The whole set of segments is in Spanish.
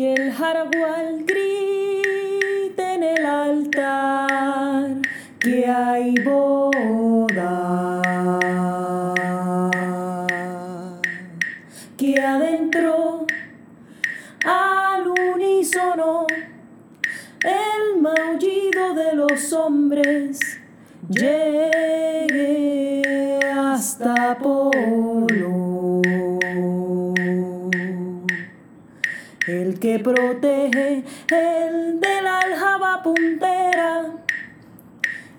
que el jaragual grite en el altar que hay boda. Que adentro al unísono el maullido de los hombres llegue hasta Polo. El que protege el de la aljaba puntera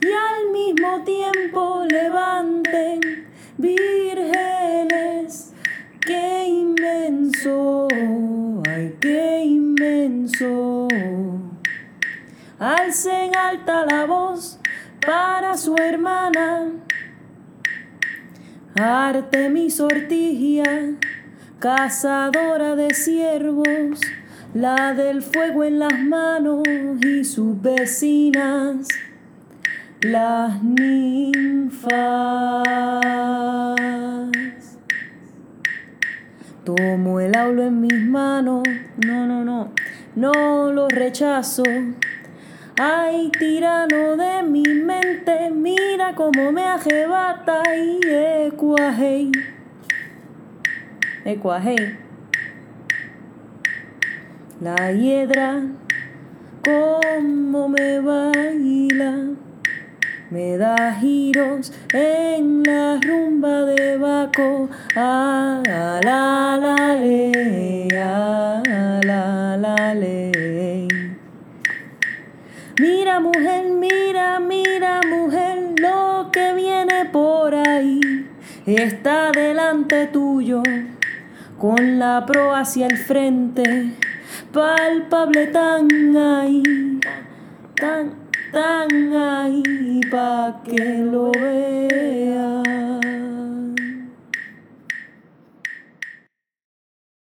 y al mismo tiempo levanten vírgenes. ¡Qué inmenso! ¡Ay, qué inmenso! Alcen alta la voz para su hermana. Artemis Ortigia, cazadora de ciervos, la del fuego en las manos y sus vecinas, las ninfas. Tomo el aulo en mis manos, no, no, no, no lo rechazo. Ay, tirano de mi mente, mira cómo me arrebata y ecuajei. Ecuajei. La hiedra, cómo me baila, me da giros en la rumba de Baco. Ah, la, la, le, ah, la, la, le. Mira mujer, mira, mira mujer, lo que viene por ahí está delante tuyo, con la pro hacia el frente, palpable tan ahí, tan, tan ahí, pa' que lo veas.